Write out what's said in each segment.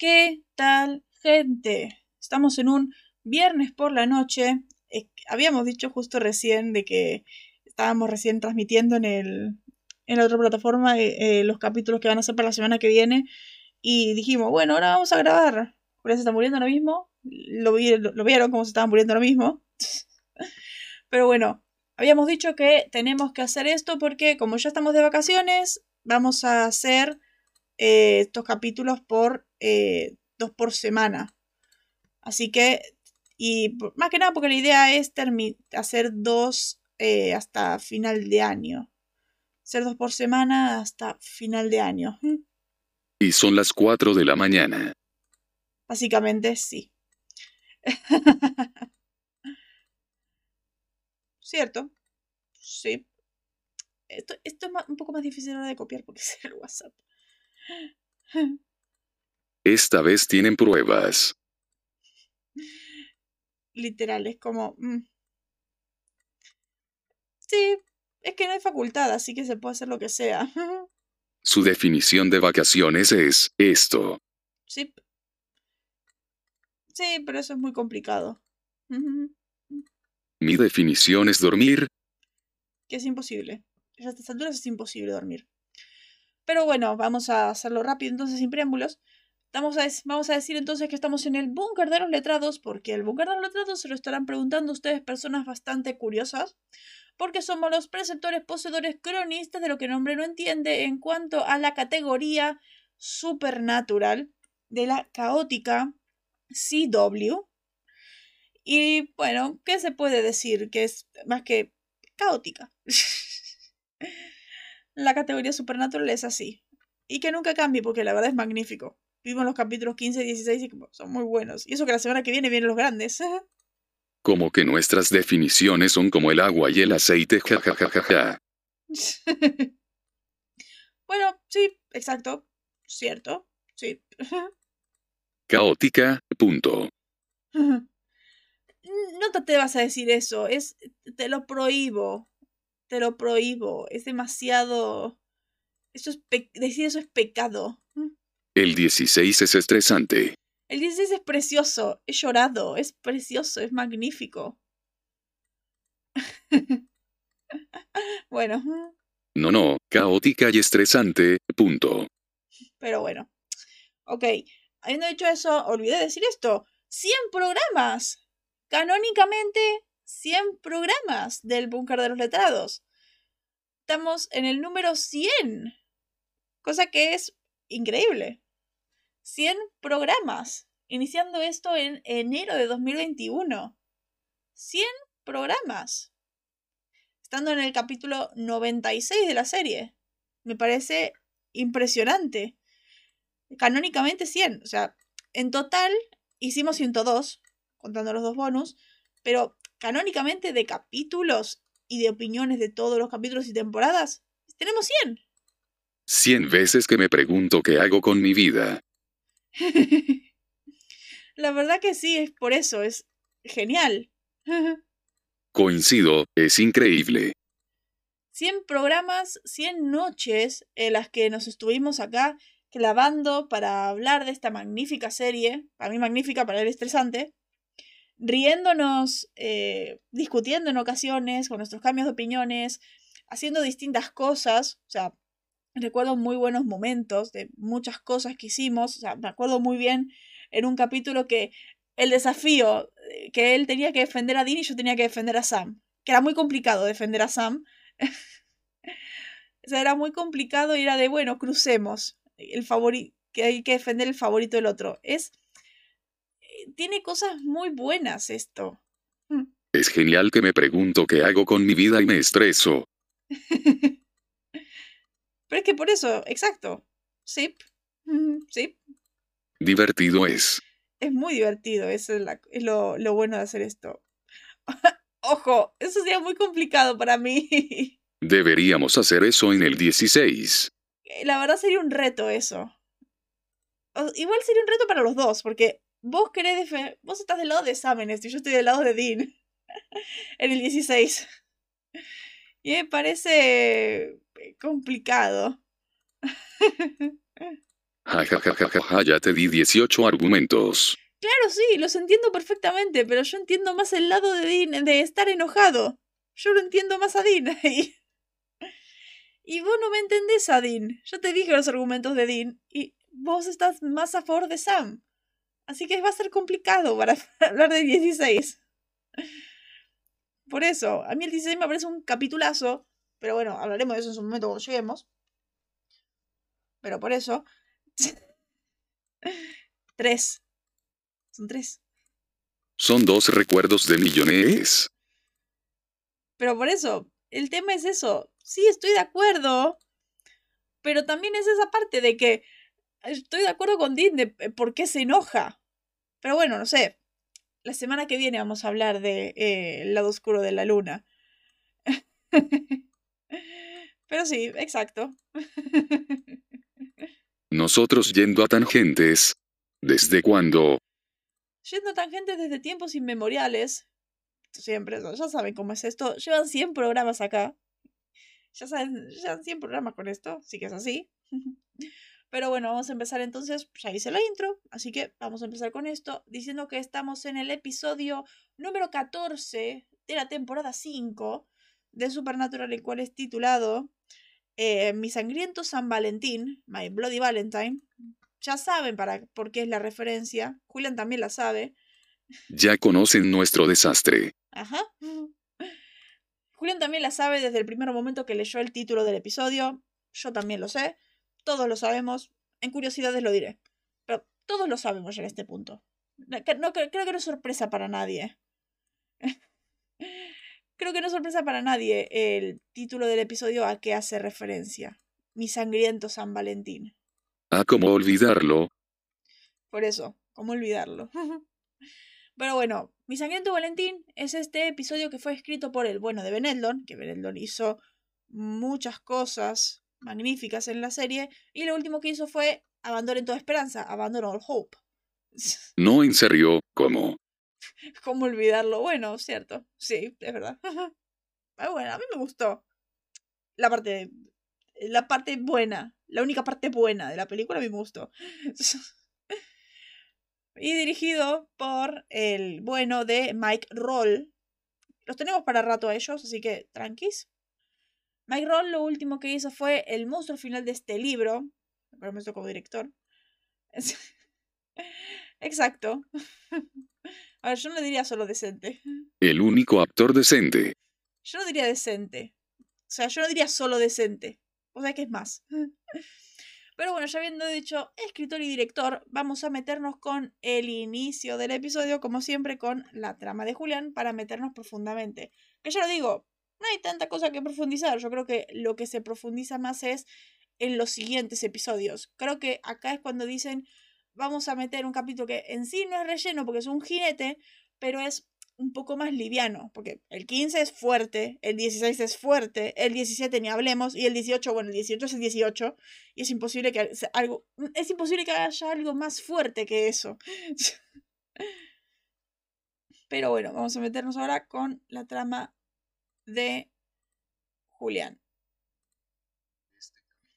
¿Qué tal, gente? Estamos en un viernes por la noche. habíamos dicho justo recién de que estábamos recién transmitiendo en, el, en la otra plataforma eh, eh, los capítulos que van a ser para la semana que viene. Y dijimos, bueno, ahora vamos a grabar. Julián se está muriendo ahora mismo. Lo, lo, vieron como se estaba muriendo ahora mismo. Pero bueno, habíamos dicho que tenemos que hacer esto porque como ya estamos de vacaciones, vamos a hacer eh, estos capítulos por eh, dos por semana. Así que, y más que nada porque la idea es hacer dos eh, hasta final de año. Hacer dos por semana hasta final de año. Y son las 4 de la mañana. Básicamente sí. ¿Cierto? Sí. Esto, esto es un poco más difícil de copiar porque es el WhatsApp. Esta vez tienen pruebas. Literal, es como... Mm. Sí, es que no hay facultad, así que se puede hacer lo que sea. Su definición de vacaciones es esto. Sí. Sí, pero eso es muy complicado. Mi definición es dormir. Que es imposible. A estas alturas es imposible dormir. Pero bueno, vamos a hacerlo rápido entonces sin preámbulos. Vamos a, vamos a decir entonces que estamos en el búnker de los letrados, porque el búnker de los letrados se lo estarán preguntando ustedes personas bastante curiosas, porque somos los preceptores poseedores cronistas de lo que el nombre no entiende en cuanto a la categoría supernatural de la caótica CW. Y bueno, ¿qué se puede decir? Que es más que caótica. la categoría Supernatural es así. Y que nunca cambie porque la verdad es magnífico. Vimos los capítulos 15 y 16 y son muy buenos. Y eso que la semana que viene vienen los grandes. como que nuestras definiciones son como el agua y el aceite. bueno, sí, exacto. Cierto. Sí. Caótica, punto. No te vas a decir eso. Es. Te lo prohíbo te lo prohíbo. Es demasiado... Eso es Decir eso es pecado. El 16 es estresante. El 16 es precioso. He llorado. Es precioso. Es magnífico. bueno. No, no. Caótica y estresante. Punto. Pero bueno. Ok. Habiendo dicho eso, olvidé decir esto. 100 programas. Canónicamente 100 programas del Búnker de los Letrados. Estamos en el número 100, cosa que es increíble. 100 programas, iniciando esto en enero de 2021. 100 programas. Estando en el capítulo 96 de la serie. Me parece impresionante. Canónicamente 100. O sea, en total hicimos 102, contando los dos bonus, pero canónicamente de capítulos y de opiniones de todos los capítulos y temporadas, tenemos 100. 100 veces que me pregunto qué hago con mi vida. La verdad que sí, es por eso, es genial. Coincido, es increíble. 100 programas, 100 noches en las que nos estuvimos acá clavando para hablar de esta magnífica serie, para mí magnífica, para él estresante, riéndonos, eh, discutiendo en ocasiones, con nuestros cambios de opiniones, haciendo distintas cosas. O sea, recuerdo muy buenos momentos de muchas cosas que hicimos. O sea, me acuerdo muy bien en un capítulo que el desafío, eh, que él tenía que defender a Dean y yo tenía que defender a Sam. Que era muy complicado defender a Sam. o sea, era muy complicado y era de, bueno, crucemos. El favorito, que hay que defender el favorito del otro. Es tiene cosas muy buenas esto. Mm. Es genial que me pregunto qué hago con mi vida y me estreso. Pero es que por eso, exacto. Sí. Sí. Divertido es. Es muy divertido, eso es, lo, lo bueno de hacer esto. Ojo, eso sería muy complicado para mí. Deberíamos hacer eso en el 16. Eh, la verdad sería un reto eso. Igual sería un reto para los dos, porque vos querés vos estás del lado de Sam y yo estoy del lado de Dean en el 16. Y me parece eh, complicado. Ja, ja, ja, ja, ja, ja, ya te di 18 argumentos. Claro, sí, los entiendo perfectamente, pero yo entiendo más el lado de Dean de estar enojado. Yo lo entiendo más a Dean. Y, y vos no me entendés a Dean. Yo te dije los argumentos de Dean y vos estás más a favor de Sam. Así que va a ser complicado para hablar de 16. Por eso, a mí el 16 me parece un capitulazo, pero bueno, hablaremos de eso en su momento cuando lleguemos. Pero por eso. tres. Son tres. Son dos recuerdos de millones. Pero por eso, el tema es eso. Sí, estoy de acuerdo. Pero también es esa parte de que estoy de acuerdo con Dean de por qué se enoja. Pero bueno, no sé. La semana que viene vamos a hablar de eh, el lado oscuro de la luna. Pero sí, exacto. Nosotros yendo a tangentes. ¿Desde cuándo? Yendo a tangentes desde tiempos inmemoriales. Siempre, ya saben cómo es esto. Llevan 100 programas acá. Ya saben, llevan 100 programas con esto, sí que es así. Pero bueno, vamos a empezar entonces, ya hice la intro, así que vamos a empezar con esto, diciendo que estamos en el episodio número 14 de la temporada 5 de Supernatural, el cual es titulado eh, Mi sangriento San Valentín, My Bloody Valentine. Ya saben para, por qué es la referencia, Julian también la sabe. Ya conocen nuestro desastre. Ajá. Julian también la sabe desde el primer momento que leyó el título del episodio, yo también lo sé. Todos lo sabemos. En curiosidades lo diré. Pero todos lo sabemos en este punto. No, creo que no es sorpresa para nadie. creo que no es sorpresa para nadie el título del episodio a qué hace referencia. Mi sangriento San Valentín. Ah, ¿cómo olvidarlo? Por eso, ¿cómo olvidarlo? Pero bueno, Mi sangriento Valentín es este episodio que fue escrito por el bueno de Beneldon, que Beneldon hizo muchas cosas magníficas en la serie. Y lo último que hizo fue Abandonen toda esperanza, Abandon all hope. No, en serio, ¿cómo? ¿Cómo olvidarlo? Bueno, cierto. Sí, es verdad. Ah, bueno, a mí me gustó. La parte. La parte buena. La única parte buena de la película a mí me gustó. y dirigido por el bueno de Mike Roll. Los tenemos para rato a ellos, así que tranquis. Mike Roll lo último que hizo fue el monstruo final de este libro. Pero me como director. Exacto. A ver, yo no diría solo decente. El único actor decente. Yo no diría decente. O sea, yo no diría solo decente. O sea, que es más. Pero bueno, ya habiendo dicho escritor y director, vamos a meternos con el inicio del episodio, como siempre, con la trama de Julián, para meternos profundamente. Que ya lo digo, no hay tanta cosa que profundizar. Yo creo que lo que se profundiza más es en los siguientes episodios. Creo que acá es cuando dicen, vamos a meter un capítulo que en sí no es relleno porque es un jinete, pero es un poco más liviano, porque el 15 es fuerte, el 16 es fuerte, el 17 ni hablemos, y el 18, bueno, el 18 es el 18, y es imposible que algo, es imposible que haya algo más fuerte que eso. Pero bueno, vamos a meternos ahora con la trama de Julián.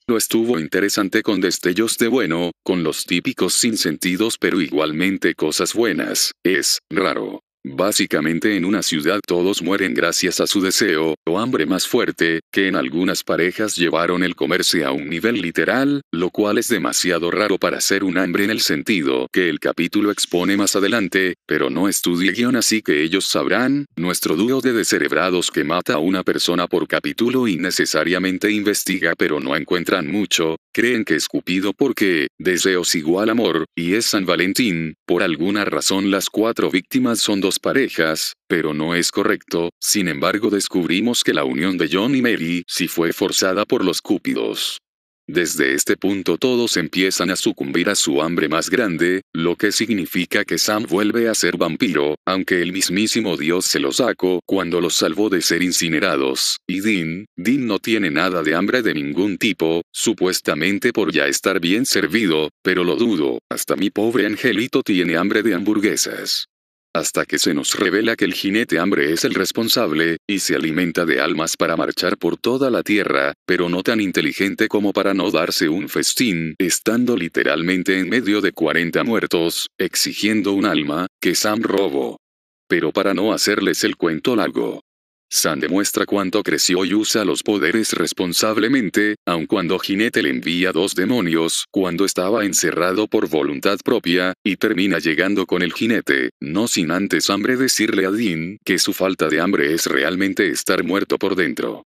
Lo estuvo interesante con destellos de bueno, con los típicos sinsentidos pero igualmente cosas buenas, es raro. Básicamente en una ciudad todos mueren gracias a su deseo, o hambre más fuerte, que en algunas parejas llevaron el comerse a un nivel literal, lo cual es demasiado raro para ser un hambre en el sentido que el capítulo expone más adelante, pero no estudie guion así que ellos sabrán, nuestro dúo de descerebrados que mata a una persona por capítulo innecesariamente investiga pero no encuentran mucho, creen que es Cupido porque, deseos igual amor, y es San Valentín, por alguna razón las cuatro víctimas son dos parejas, pero no es correcto, sin embargo descubrimos que la unión de John y Mary sí fue forzada por los cúpidos. Desde este punto todos empiezan a sucumbir a su hambre más grande, lo que significa que Sam vuelve a ser vampiro, aunque el mismísimo Dios se lo sacó cuando los salvó de ser incinerados. Y Dean, Dean no tiene nada de hambre de ningún tipo, supuestamente por ya estar bien servido, pero lo dudo, hasta mi pobre angelito tiene hambre de hamburguesas. Hasta que se nos revela que el jinete hambre es el responsable, y se alimenta de almas para marchar por toda la tierra, pero no tan inteligente como para no darse un festín, estando literalmente en medio de 40 muertos, exigiendo un alma, que Sam robó. Pero para no hacerles el cuento largo, San demuestra cuánto creció y usa los poderes responsablemente, aun cuando Jinete le envía dos demonios, cuando estaba encerrado por voluntad propia, y termina llegando con el jinete, no sin antes hambre decirle a Dean que su falta de hambre es realmente estar muerto por dentro.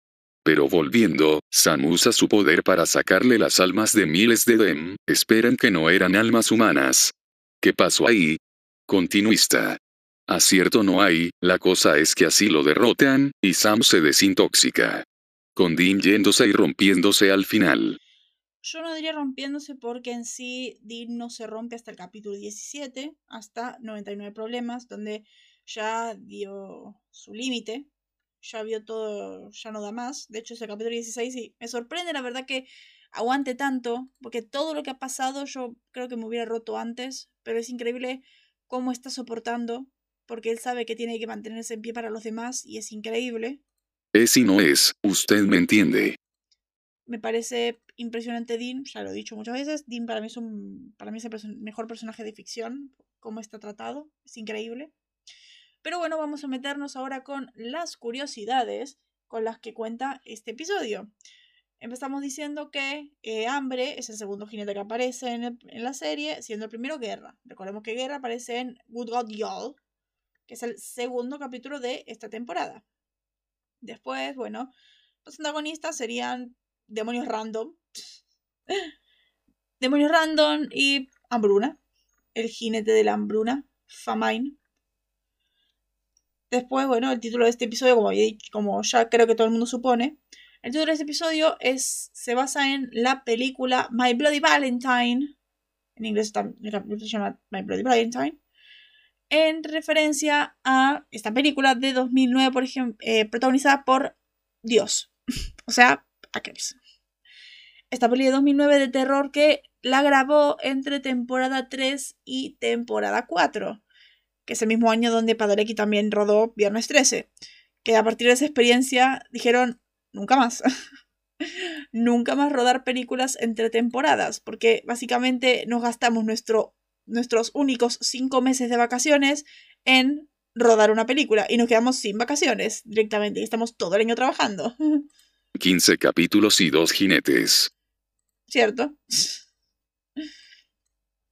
Pero volviendo, Sam usa su poder para sacarle las almas de miles de Dem, esperan que no eran almas humanas. ¿Qué pasó ahí? Continuista. Acierto no hay, la cosa es que así lo derrotan, y Sam se desintoxica. Con Dean yéndose y rompiéndose al final. Yo no diría rompiéndose porque en sí Dean no se rompe hasta el capítulo 17, hasta 99 problemas, donde ya dio su límite, ya vio todo, ya no da más. De hecho, es el capítulo 16 y me sorprende la verdad que aguante tanto, porque todo lo que ha pasado yo creo que me hubiera roto antes, pero es increíble cómo está soportando porque él sabe que tiene que mantenerse en pie para los demás y es increíble. Es y no es, usted me entiende. Me parece impresionante Dean, ya lo he dicho muchas veces, Dean para mí es, un, para mí es el mejor personaje de ficción, cómo está tratado, es increíble. Pero bueno, vamos a meternos ahora con las curiosidades con las que cuenta este episodio. Empezamos diciendo que eh, Hambre es el segundo jinete que aparece en, en, la serie, siendo el primero Guerra. Recordemos que Guerra aparece en Good God Y'all, que es el segundo capítulo de esta temporada. Después, bueno, los antagonistas serían demonios random, demonios random y hambruna, el jinete de la hambruna, Famine. Después, bueno, el título de este episodio, como, como ya creo que todo el mundo supone, el título de este episodio es, se basa en la película My Bloody Valentine. En inglés se llama My Bloody Valentine en referencia a esta película de 2009, por ejemplo, eh, protagonizada por Dios, o sea, Ackles. Esta película de 2009 de terror que la grabó entre temporada 3 y temporada 4, que es el mismo año donde Padalecki también rodó Viernes 13, que a partir de esa experiencia dijeron, nunca más. nunca más rodar películas entre temporadas, porque básicamente nos gastamos nuestro nuestros únicos cinco meses de vacaciones en rodar una película y nos quedamos sin vacaciones directamente y estamos todo el año trabajando. 15 capítulos y dos jinetes. ¿Cierto?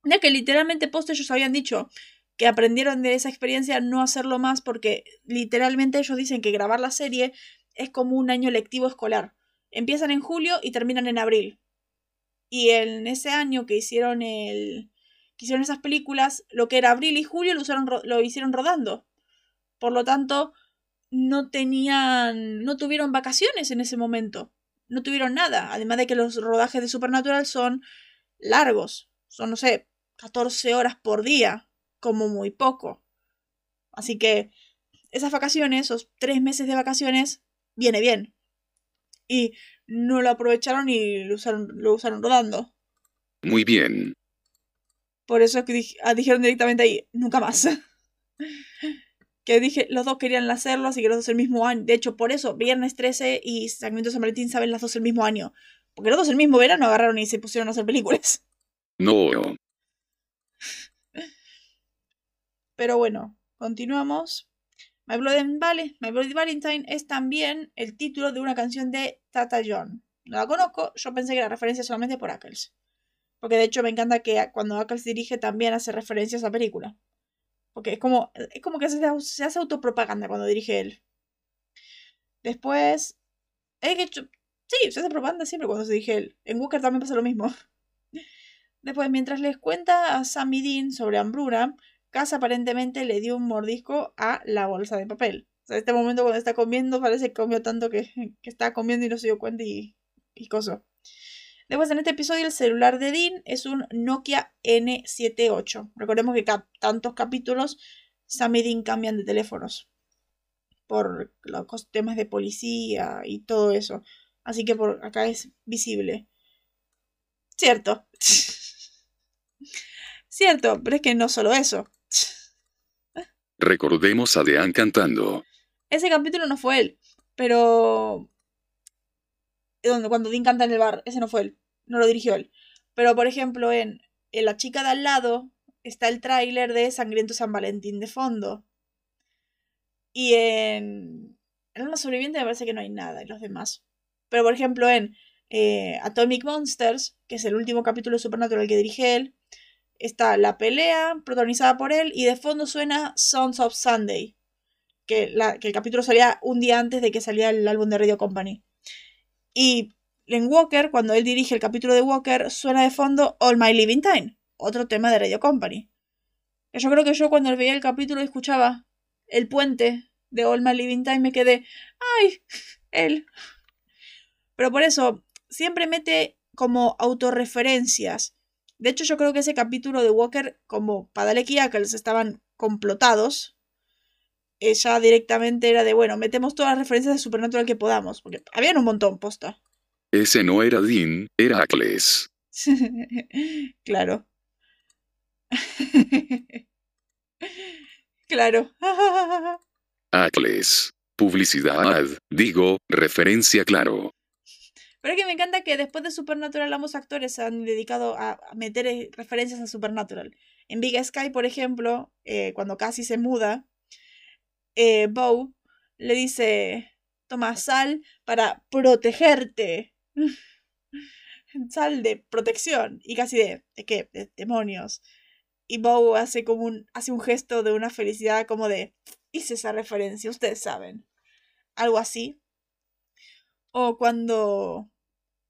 Ya que literalmente post ellos habían dicho que aprendieron de esa experiencia no hacerlo más porque literalmente ellos dicen que grabar la serie es como un año lectivo escolar. Empiezan en julio y terminan en abril. Y en ese año que hicieron el, que hicieron esas películas, lo que era abril y julio lo, usaron, lo hicieron rodando. Por lo tanto, no tenían, no tuvieron vacaciones en ese momento. No tuvieron nada. Además de que los rodajes de Supernatural son largos. Son, no sé, 14 horas por día, como muy poco. Así que esas vacaciones, esos tres meses de vacaciones, viene bien. Y no lo aprovecharon y lo usaron, lo usaron rodando. Muy bien. Por eso que ah, dijeron directamente ahí, nunca más. que dije, los dos querían hacerlo, así que los dos el mismo año. De hecho, por eso, Viernes 13 y Sacramento San Valentín saben las dos el mismo año. Porque los dos el mismo verano agarraron y se pusieron a hacer películas. No. Pero bueno, continuamos. My Bloody, vale, My Bloody Valentine es también el título de una canción de Tata John. No la conozco, yo pensé que era referencia solamente por Ackles. Porque de hecho me encanta que cuando Ackles dirige también hace referencia a esa película. Porque es como, es como que se, hace autopropaganda cuando dirige él. Después. Es que, sí, se hace propaganda siempre cuando se dirige él. En Walker también pasa lo mismo. Después, mientras les cuenta a Sammy Dean sobre hambruna, Cass aparentemente le dio un mordisco a la bolsa de papel. O sea, este momento cuando está comiendo parece que comió tanto que, que está comiendo y no se dio cuenta y, y coso. Después en este episodio el celular de Dean es un Nokia N78. Recordemos que tantos capítulos Sam y Dean cambian de teléfonos por los temas de policía y todo eso. Así que por acá es visible. Cierto. Cierto, pero es que no solo eso. Recordemos a Dean cantando. Ese capítulo no fue él, pero... Donde, cuando Dean canta en el bar, ese no fue él, no lo dirigió él. Pero, por ejemplo, en, en La chica de al lado está el tráiler de Sangriento San Valentín de fondo. Y en... En Alma Sobreviviente me parece que no hay nada en los demás. Pero, por ejemplo, en eh, Atomic Monsters, que es el último capítulo de Supernatural que dirige él, está la pelea protagonizada por él y de fondo suena Sons of Sunday, que, el capítulo salía un día antes de que saliera el álbum de Radio Company. Y en Walker, cuando él dirige el capítulo de Walker, suena de fondo All My Living Time, otro tema de Radio Company. Yo creo que yo cuando veía el capítulo y escuchaba el puente de All My Living Time me quedé, ay, él. Pero por eso, siempre mete como autorreferencias. De hecho, yo creo que ese capítulo de Walker, como Padalek y Ackles estaban complotados, ella eh, directamente era de, bueno, metemos todas las referencias de Supernatural que podamos, porque habían un montón, posta. Ese no era Dean, era Ackles. claro. claro. Ackles. Publicidad, digo, referencia claro. Pero es que me encanta que después de Supernatural ambos actores se han dedicado a meter eh, referencias a Supernatural. En Big Sky, por ejemplo, eh, cuando casi se muda, eh, Bo le dice, toma sal para protegerte. sal de protección. Y casi de, ¿de qué? De demonios. Y Bo hace como un, hace un gesto de una felicidad como de, hice esa referencia, ustedes saben. Algo así. O cuando.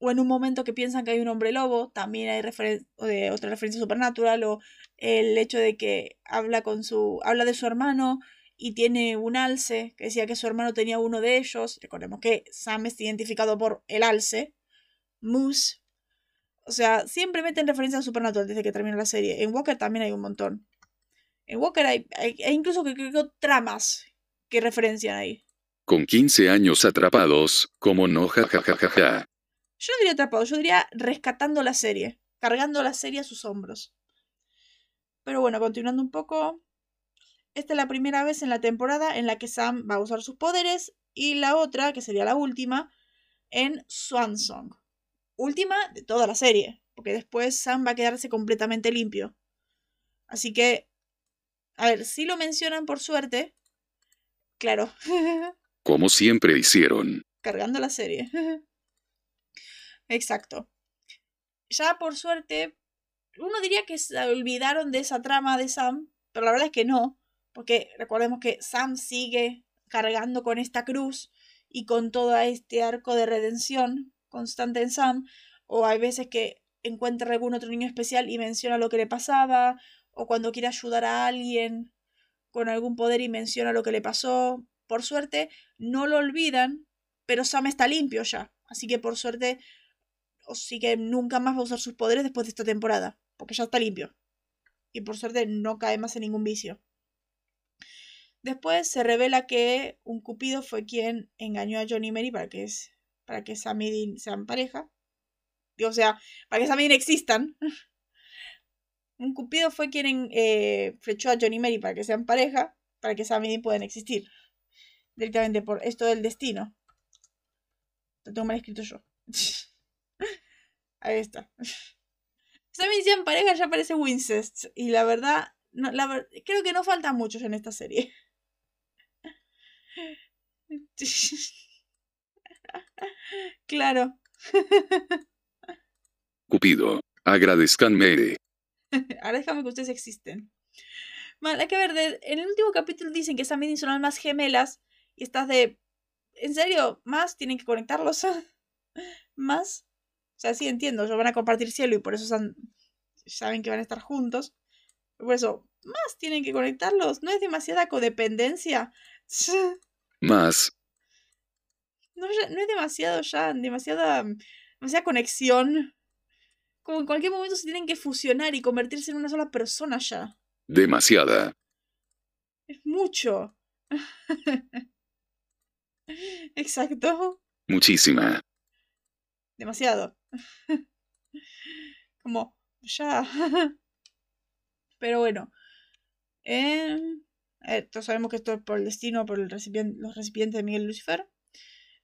O en un momento que piensan que hay un hombre lobo, también hay de otra referencia supernatural. O el hecho de que habla con su. habla de su hermano y tiene un alce, que decía que su hermano tenía uno de ellos. Recordemos que Sam está identificado por el alce. Moose. O sea, siempre meten referencias a Supernatural desde que termina la serie. En Walker también hay un montón. En Walker hay, hay, incluso que creo tramas que referencian ahí. Con 15 años atrapados, como no jajajaja. Yo no diría atrapados, yo diría rescatando la serie, cargando la serie a sus hombros. Pero bueno, continuando un poco. Esta es la primera vez en la temporada en la que Sam va a usar sus poderes y la otra, que sería la última, en Swan Song. Última de toda la serie, porque después Sam va a quedarse completamente limpio. Así que, a ver, si lo mencionan por suerte, claro. Como siempre hicieron. Cargando la serie. Exacto. Ya por suerte, uno diría que se olvidaron de esa trama de Sam, pero la verdad es que no, porque recordemos que Sam sigue cargando con esta cruz y con todo este arco de redención constante en Sam, o hay veces que encuentra algún otro niño especial y menciona lo que le pasaba, o cuando quiere ayudar a alguien con algún poder y menciona lo que le pasó, por suerte, no lo olvidan, pero Sam está limpio ya. Así que por suerte, o sí que nunca más va a usar sus poderes después de esta temporada, porque ya está limpio. Y por suerte no cae más en ningún vicio. Después se revela que un cupido fue quien engañó a Johnny Mary para que, para que Sam y Dean sean pareja. O sea, para que Sam y Dean existan. un cupido fue quien eh, flechó a Johnny Mary para que sean pareja, para que Sam y Dean puedan existir directamente por esto del destino. Lo tengo mal escrito yo. Ahí está. Si me decían pareja, ya parece Wincest. Y la verdad, creo que no faltan muchos en esta serie. Claro. Cupido, agradezcanme. Agradezcanme que ustedes existen. Mal, hay que ver, en el último capítulo dicen que Sam y son almas gemelas y estás de, ¿en serio? ¿Más? ¿Tienen que conectarlos? ¿Más? O sea, sí entiendo, ellos van a compartir cielo y por eso saben que van a estar juntos. Por eso, ¿más tienen que conectarlos? ¿No es demasiada codependencia? Más. No, no es demasiado ya, demasiada, demasiada conexión. Como en cualquier momento se tienen que fusionar y convertirse en una sola persona ya. Demasiada. Es mucho. Exacto. Muchísima. Demasiado. Como, ya. Pero bueno. Eh, todos sabemos que esto es por el destino, por el recipiente, los recipientes de Miguel Lucifer.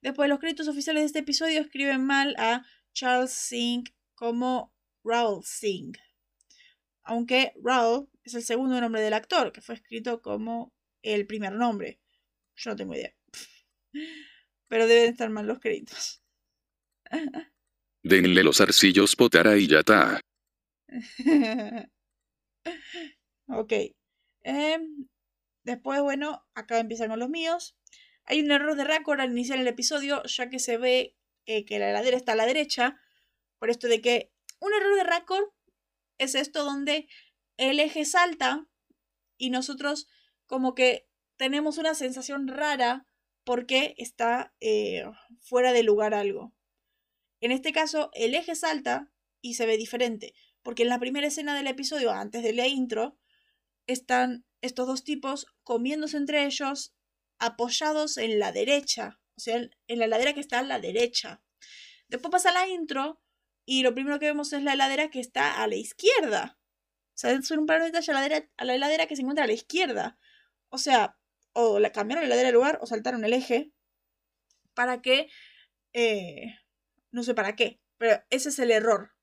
Después, los créditos oficiales de este episodio escriben mal a Charles Singh como Raoul Singh. Aunque Raoul es el segundo nombre del actor, que fue escrito como el primer nombre. Yo no tengo idea. Pero deben estar mal los créditos. Denle los arcillos potara y ya está. ok. Em, después, bueno, acá empiezan con los míos. Hay un error de récord al iniciar el episodio, ya que se ve eh, que la heladera está a la derecha. Por esto de que un error de récord es esto donde el eje salta y nosotros como que tenemos una sensación rara porque está eh, fuera de lugar algo. En este caso, el eje salta y se ve diferente, porque en la primera escena del episodio, antes de la intro, están estos dos tipos comiéndose entre ellos, apoyados en la derecha, o sea, en la heladera que está a la derecha. Después pasa la intro y lo primero que vemos es la heladera que está a la izquierda. O sea, son un plano de detalle a la, heladera, a la heladera que se encuentra a la izquierda. O sea, o la cambiaron la heladera de lugar o saltaron el eje para que... Eh, no sé para qué, pero ese es el error.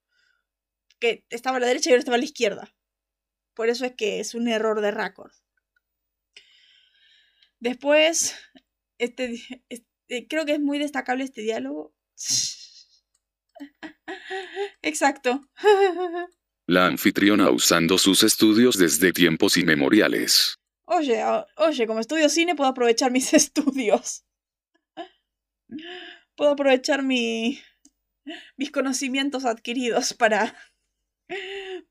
Que estaba a la derecha y ahora estaba a la izquierda. Por eso es que es un error de récord. Después, este, este, creo que es muy destacable este diálogo. Exacto. La anfitriona usando sus estudios desde tiempos inmemoriales. Oye, oye, como estudio cine puedo aprovechar mis estudios. Puedo aprovechar mi, mis conocimientos adquiridos para,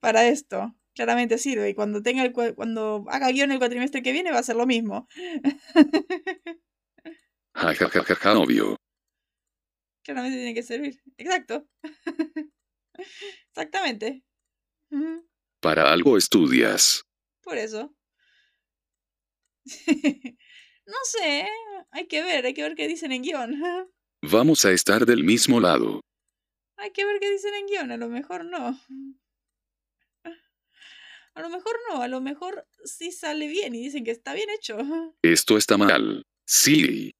para esto. Claramente sirve. Y cuando tenga el, cuando haga guion el cuatrimestre que viene va a ser lo mismo. Ja, ja, ja, ja, obvio. Claramente tiene que servir. Exacto. Exactamente. Para algo estudias. Por eso. no sé, hay que ver, hay que ver qué dicen en guion. Vamos a estar del mismo lado. Hay que ver qué dicen en guion, a lo mejor no. A lo mejor no, a lo mejor sí sale bien y dicen que está bien hecho. Esto está mal. Sí.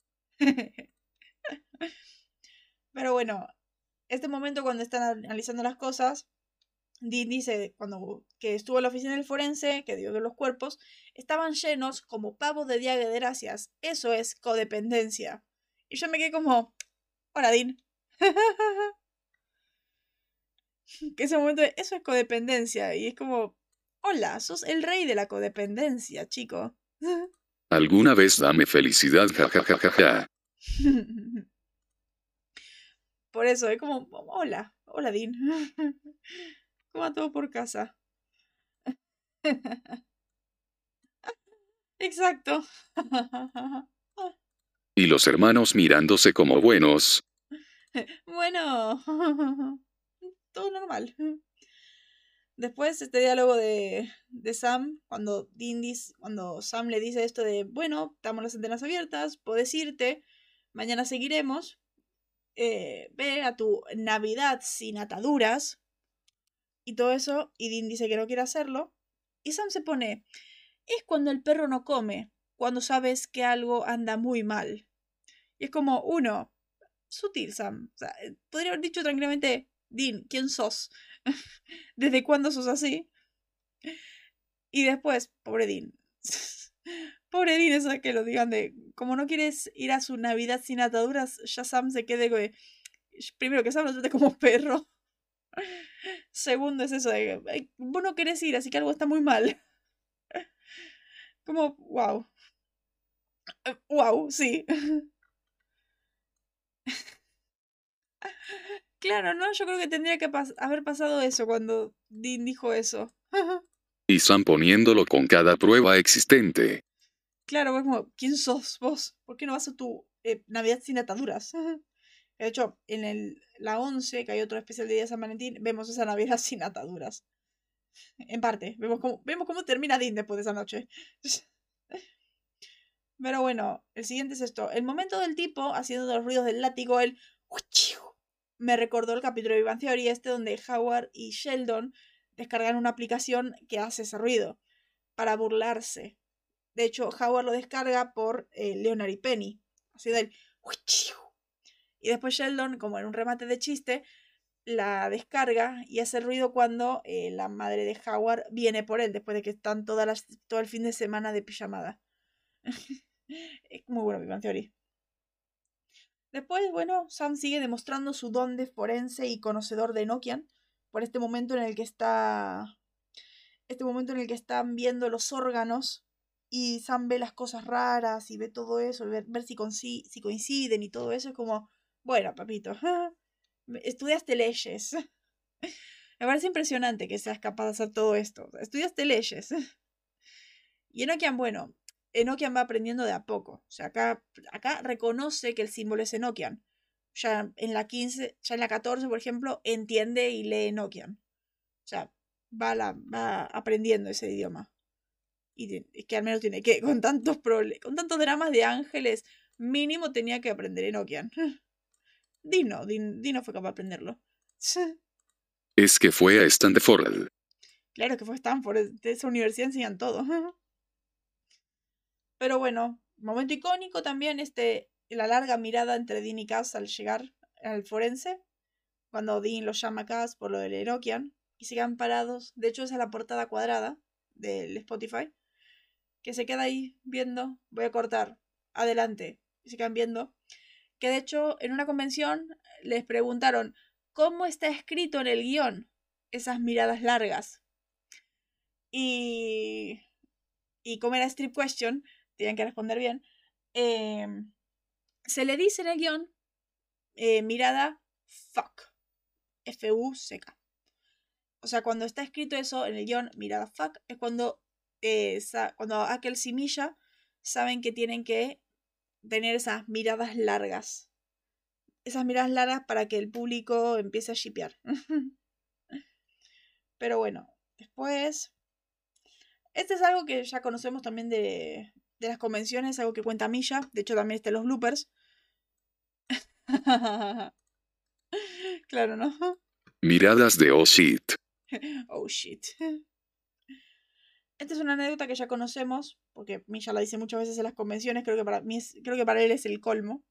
Pero bueno, este momento cuando están analizando las cosas, Dean dice cuando que estuvo en la oficina del forense, que dio de los cuerpos, estaban llenos como pavos de día de gracias. Eso es codependencia. Y yo me quedé como, hola Dean. que ese momento, eso es codependencia. Y es como, hola, sos el rey de la codependencia, chico. Alguna vez dame felicidad, jajajaja. Por eso, es como, hola, hola Dean. ¿Cómo va todo por casa? Exacto. y los hermanos mirándose como buenos. Bueno, todo normal. Después este diálogo de, de Sam, cuando, Dean cuando Sam le dice esto de, bueno, estamos las antenas abiertas, puedes irte, mañana seguiremos, eh, ve a tu Navidad sin ataduras y todo eso, y Dean dice que no quiere hacerlo, y Sam se pone, es cuando el perro no come, cuando sabes que algo anda muy mal. Y es como, uno, sutil Sam, o sea, eh, podría haber dicho tranquilamente, Dean, ¿quién sos? ¿Desde cuándo sos así? Y después, pobre Dean. pobre Dean, eso que lo digan de, como no quieres ir a su Navidad sin ataduras, ya Sam se quede con... Primero que Sam lo trate como perro. Segundo es eso de, vos no querés ir, así que algo está muy mal. Como, wow. Wow, sí. Claro, ¿no? Yo creo que tendría que haber pasado eso cuando Dean dijo eso. y Sam poniéndolo con cada prueba existente. Claro, como, ¿quién sos vos? ¿Por qué no vas a tu eh, Navidad sin ataduras? De hecho, en el, la 11, que hay otro especial de Día de San Valentín, vemos esa Navidad sin ataduras. En parte, vemos cómo, vemos cómo termina Dean después de esa noche. Pero bueno, el siguiente es esto. El momento del tipo haciendo los ruidos del látigo, el me recordó el capítulo de Big Theory este donde Howard y Sheldon descargan una aplicación que hace ese ruido para burlarse. De hecho, Howard lo descarga por eh, Leonard y Penny. Así del... Y después Sheldon, como en un remate de chiste, la descarga y hace ruido cuando eh, la madre de Howard viene por él, después de que están todas las, todo el fin de semana de pijamada. es muy bueno mi Theory. Después, bueno, Sam sigue demostrando su don de forense y conocedor de Nokian por este momento en el que está. Este momento en el que están viendo los órganos y Sam ve las cosas raras y ve todo eso, ver, ver si, si coinciden y todo eso. Es como, bueno, papito, estudiaste leyes. Me parece impresionante que seas capaz de hacer todo esto. Estudiaste leyes. Y Enochian, bueno, Enochian va aprendiendo de a poco. O sea, acá, acá reconoce que el símbolo es Enochian. Ya en la 15, ya en la 14, por ejemplo, entiende y lee Enochian. O sea, va, la, va aprendiendo ese idioma. Y es que al menos tiene que, con tantos, con tantos dramas de ángeles, mínimo tenía que aprender Enochian. Dino, Dino fue capaz de aprenderlo. Es que fue a Stanford. Claro que fue a Stanford, de esa universidad enseñan todo. Pero bueno, momento icónico también, este, la larga mirada entre Dean y Cass al llegar al forense, cuando Dean los llama a Cass por lo del Erokian, y se quedan parados. De hecho, esa es la portada cuadrada del Spotify, que se queda ahí viendo. Voy a cortar, adelante, y se quedan viendo que de hecho en una convención les preguntaron cómo está escrito en el guion esas miradas largas. Y, y como era strip question, tenían que responder bien, em, se le dice en el guion eh, mirada fuck. F-U-C-K. O sea, cuando está escrito eso en el guion, mirada fuck, es cuando, eh, cuando aquel similla saben que tienen que tener esas miradas largas. Esas miradas largas para que el público empiece a shipear. Pero bueno, después. Este es algo que ya conocemos también de, de las convenciones, algo que cuenta Milla. De hecho, también está en los bloopers. claro, ¿no? Miradas de oh shit. oh shit. Esta es una anécdota que ya conocemos, porque Milla la dice muchas veces en las convenciones, creo que para, mí creo que para él es el colmo.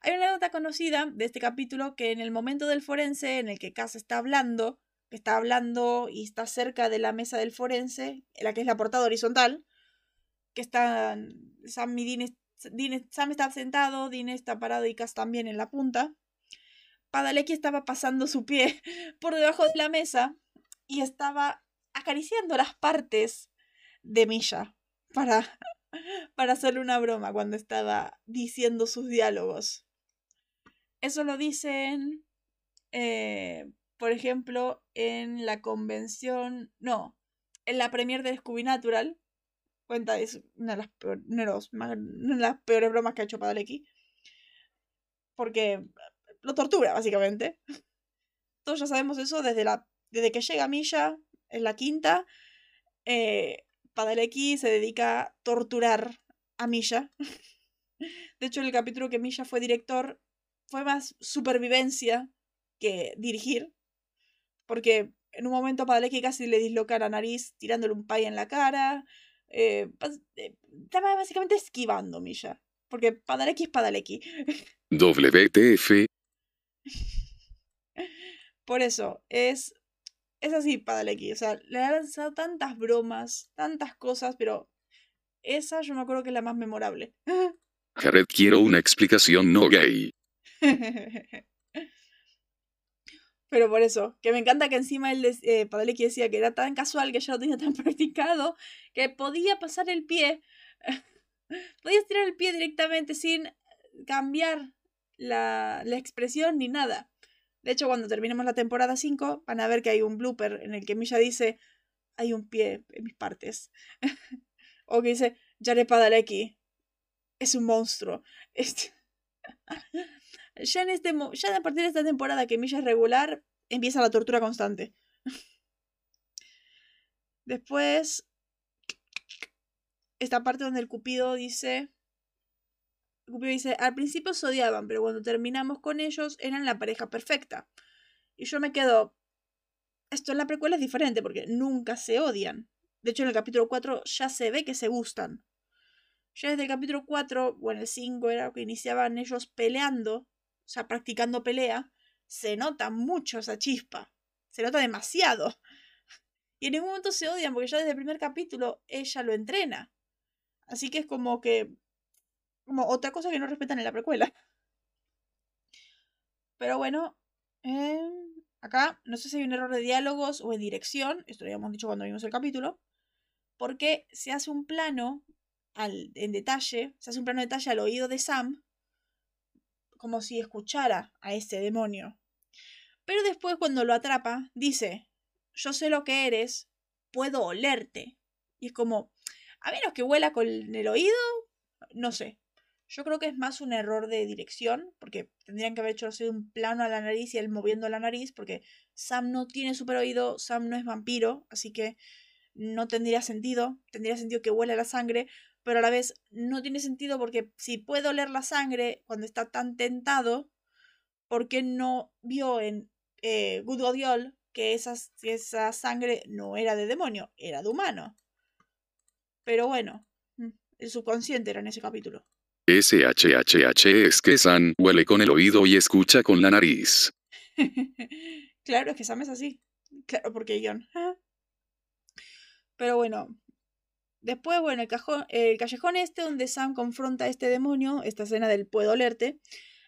Hay una anécdota conocida de este capítulo que en el momento del forense, en el que Cass está hablando, que está hablando y está cerca de la mesa del forense, en la que es la portada horizontal, que está Sam y Sam está sentado, Dean está parado y Cass también en la punta. Padalecki estaba pasando su pie por debajo de la mesa y estaba acariciando las partes de Milla para, para hacerle una broma cuando estaba diciendo sus diálogos. Eso lo dicen, eh, por ejemplo, en la convención, no, en la premier de Scooby Natural. Cuenta, es una de las, de las peores bromas que ha hecho Padalecki. Porque lo tortura, básicamente. Todos ya sabemos eso desde, la, desde que llega Milla, en la quinta. Eh, Padalecki se dedica a torturar a Misha. De hecho, en el capítulo que Misha fue director, fue más supervivencia que dirigir. Porque en un momento Padalecki casi le disloca la nariz tirándole un pay en la cara. Eh, eh, estaba básicamente esquivando Misha. Porque Padalecki es Padalecki. WTF. Por eso, es es así Padalecki. O sea, le ha lanzado tantas bromas, tantas cosas, pero esa yo me acuerdo que es la más memorable. Jared, quiero una explicación no gay. pero por eso, que me encanta que encima él, eh, Padalecki decía que era tan casual, que ya lo tenía tan practicado, que podía pasar el pie. podía estirar el pie directamente sin cambiar la, la expresión ni nada. De hecho, cuando terminemos la temporada 5, van a ver que hay un blooper en el que Misha dice, hay un pie en mis partes. o que dice, Jared Padalecki es un monstruo. Este... ya, en este, ya a partir de esta temporada que Misha es regular, empieza la tortura constante. Después, esta parte donde el Cupido dice, Cupido dice, al principio se odiaban, pero cuando terminamos con ellos eran la pareja perfecta. Y yo me quedo, esto en la precuela es diferente porque nunca se odian. De hecho, en el capítulo 4 ya se ve que se gustan. ya desde el capítulo 4 o en el 5 era que iniciaban ellos peleando, o sea, practicando pelea, se nota mucho esa chispa. Se nota demasiado. Y en ningún momento se odian porque ya desde el primer capítulo ella lo entrena. Así que es como que. Como otra cosa que no respetan en la precuela. Pero bueno. Eh, acá no sé si hay un error de diálogos o de dirección. Esto lo habíamos dicho cuando vimos el capítulo. Porque se hace un plano en detalle. Se hace un plano de detalle al oído de Sam. Como si escuchara a ese demonio. Pero después cuando lo atrapa, dice, yo sé lo que eres, puedo olerte. Y es como, a menos que huela con el oído, no sé. Yo creo que es más un error de dirección, porque tendrían que haber hecho un plano a la nariz y él moviendo la nariz, porque Sam no tiene super oído, Sam no es vampiro, así que no tendría sentido. Tendría sentido que huela la sangre, pero a la vez no tiene sentido porque si puede oler la sangre cuando está tan tentado, ¿por qué no vio en eh, Good Godiol que esa, esa sangre no era de demonio, era de humano. Pero bueno, mm, el subconsciente era en ese capítulo. SHHH es que San huele con el oído y escucha con la nariz. claro, es que Sam es así. Claro, porque guion. Pero bueno. Después, bueno, el, cajón, el callejón este donde Sam confronta a este demonio, esta escena del puedo olerte,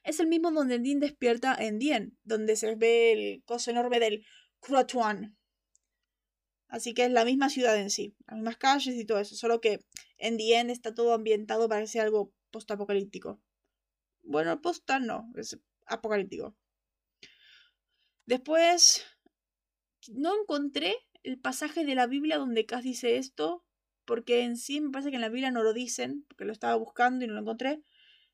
es el mismo donde Dean despierta en Dien, donde se ve el coso enorme del Croatuan. Así que es la misma ciudad en sí, las mismas calles y todo eso, solo que en Dien está todo ambientado para que sea algo post-apocalíptico. Bueno, post no, es apocalíptico. Después, no encontré el pasaje de la Biblia donde Cass dice esto, porque en sí me parece que en la Biblia no lo dicen, porque lo estaba buscando y no lo encontré.